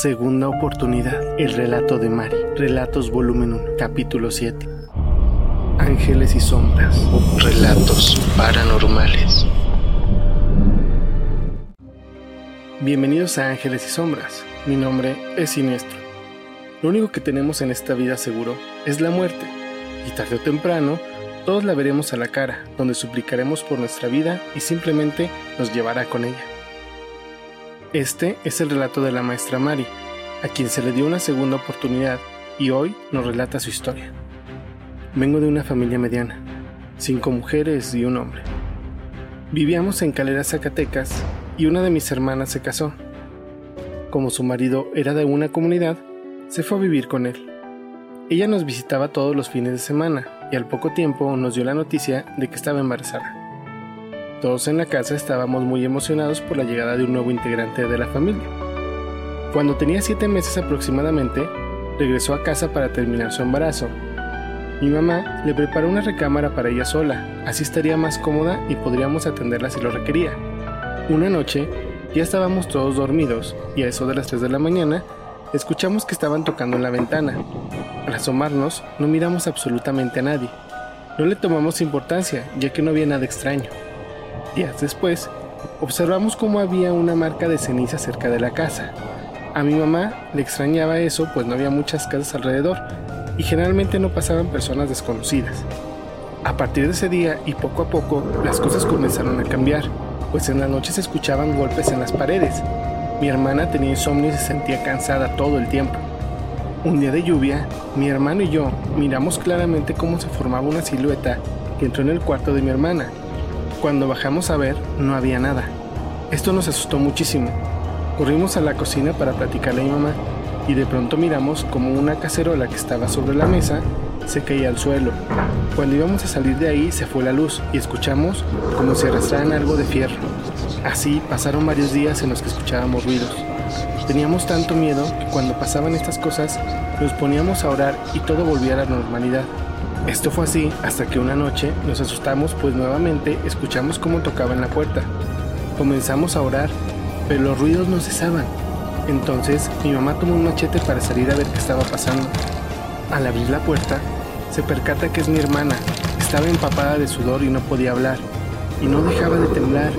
Segunda oportunidad. El relato de Mari. Relatos volumen 1. Capítulo 7. Ángeles y sombras. Relatos paranormales. Bienvenidos a Ángeles y Sombras. Mi nombre es Siniestro. Lo único que tenemos en esta vida seguro es la muerte. Y tarde o temprano, todos la veremos a la cara, donde suplicaremos por nuestra vida y simplemente nos llevará con ella. Este es el relato de la maestra Mari, a quien se le dio una segunda oportunidad y hoy nos relata su historia. Vengo de una familia mediana, cinco mujeres y un hombre. Vivíamos en Calera, Zacatecas, y una de mis hermanas se casó. Como su marido era de una comunidad, se fue a vivir con él. Ella nos visitaba todos los fines de semana y al poco tiempo nos dio la noticia de que estaba embarazada. Todos en la casa estábamos muy emocionados por la llegada de un nuevo integrante de la familia. Cuando tenía siete meses aproximadamente, regresó a casa para terminar su embarazo. Mi mamá le preparó una recámara para ella sola, así estaría más cómoda y podríamos atenderla si lo requería. Una noche, ya estábamos todos dormidos y a eso de las 3 de la mañana, escuchamos que estaban tocando en la ventana. Al asomarnos, no miramos absolutamente a nadie. No le tomamos importancia, ya que no había nada extraño. Días después, observamos cómo había una marca de ceniza cerca de la casa. A mi mamá le extrañaba eso, pues no había muchas casas alrededor y generalmente no pasaban personas desconocidas. A partir de ese día y poco a poco, las cosas comenzaron a cambiar, pues en la noche se escuchaban golpes en las paredes. Mi hermana tenía insomnio y se sentía cansada todo el tiempo. Un día de lluvia, mi hermano y yo miramos claramente cómo se formaba una silueta que entró en el cuarto de mi hermana cuando bajamos a ver, no había nada. Esto nos asustó muchísimo. Corrimos a la cocina para platicarle a mi mamá y de pronto miramos como una cacerola que estaba sobre la mesa se caía al suelo. Cuando íbamos a salir de ahí se fue la luz y escuchamos como si arrastraran algo de fierro. Así pasaron varios días en los que escuchábamos ruidos. Teníamos tanto miedo que cuando pasaban estas cosas nos poníamos a orar y todo volvía a la normalidad. Esto fue así hasta que una noche nos asustamos pues nuevamente escuchamos cómo tocaban la puerta. Comenzamos a orar, pero los ruidos no cesaban. Entonces mi mamá tomó un machete para salir a ver qué estaba pasando. Al abrir la puerta, se percata que es mi hermana. Estaba empapada de sudor y no podía hablar. Y no dejaba de temblar.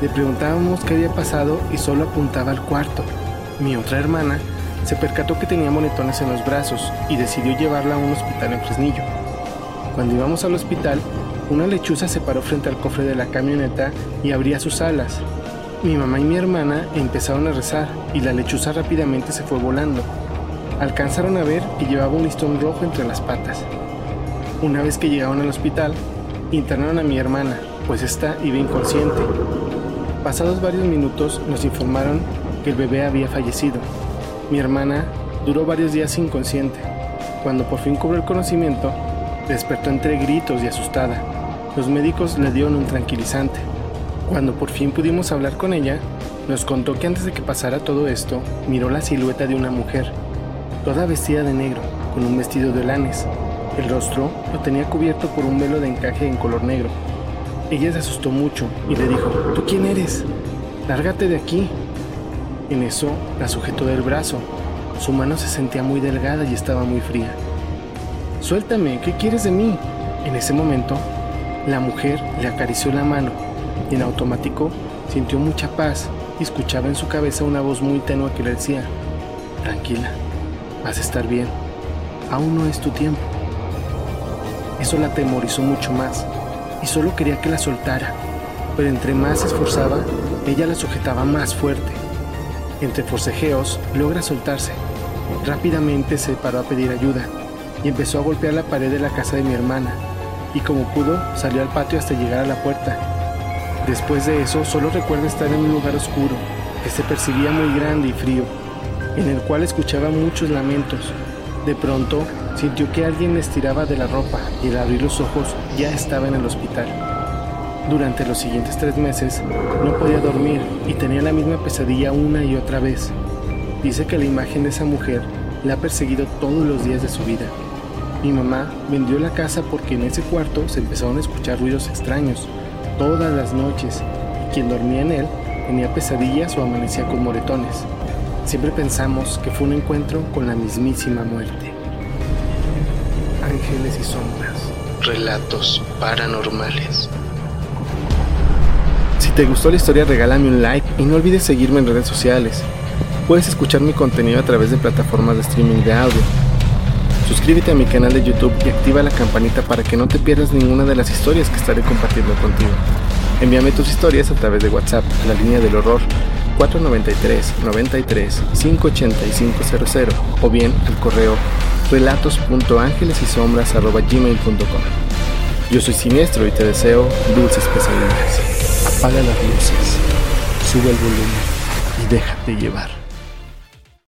Le preguntábamos qué había pasado y solo apuntaba al cuarto. Mi otra hermana se percató que tenía monetones en los brazos y decidió llevarla a un hospital en Fresnillo. Cuando íbamos al hospital, una lechuza se paró frente al cofre de la camioneta y abría sus alas. Mi mamá y mi hermana empezaron a rezar y la lechuza rápidamente se fue volando. Alcanzaron a ver que llevaba un listón rojo entre las patas. Una vez que llegaron al hospital, internaron a mi hermana, pues ésta iba inconsciente. Pasados varios minutos nos informaron que el bebé había fallecido. Mi hermana duró varios días inconsciente. Cuando por fin cobró el conocimiento, Despertó entre gritos y asustada. Los médicos le dieron un tranquilizante. Cuando por fin pudimos hablar con ella, nos contó que antes de que pasara todo esto, miró la silueta de una mujer, toda vestida de negro, con un vestido de lanes. El rostro lo tenía cubierto por un velo de encaje en color negro. Ella se asustó mucho y le dijo, ¿tú quién eres? Lárgate de aquí. En eso la sujetó del brazo. Su mano se sentía muy delgada y estaba muy fría. Suéltame, ¿qué quieres de mí? En ese momento, la mujer le acarició la mano y en automático sintió mucha paz y escuchaba en su cabeza una voz muy tenue que le decía, tranquila, vas a estar bien, aún no es tu tiempo. Eso la atemorizó mucho más y solo quería que la soltara, pero entre más se esforzaba, ella la sujetaba más fuerte. Entre forcejeos, logra soltarse. Rápidamente se paró a pedir ayuda y empezó a golpear la pared de la casa de mi hermana, y como pudo salió al patio hasta llegar a la puerta. Después de eso solo recuerda estar en un lugar oscuro, que se percibía muy grande y frío, en el cual escuchaba muchos lamentos. De pronto sintió que alguien le estiraba de la ropa y al abrir los ojos ya estaba en el hospital. Durante los siguientes tres meses no podía dormir y tenía la misma pesadilla una y otra vez. Dice que la imagen de esa mujer le ha perseguido todos los días de su vida. Mi mamá vendió la casa porque en ese cuarto se empezaron a escuchar ruidos extraños todas las noches y quien dormía en él tenía pesadillas o amanecía con moretones. Siempre pensamos que fue un encuentro con la mismísima muerte. Ángeles y sombras. Relatos paranormales. Si te gustó la historia, regálame un like y no olvides seguirme en redes sociales. Puedes escuchar mi contenido a través de plataformas de streaming de audio. Suscríbete a mi canal de YouTube y activa la campanita para que no te pierdas ninguna de las historias que estaré compartiendo contigo. Envíame tus historias a través de WhatsApp a la línea del horror 493 93 58500 o bien al correo relatos.angelesysombras.gmail.com Yo soy Siniestro y te deseo dulces pesadillas. Apaga las luces, sube el volumen y déjate llevar.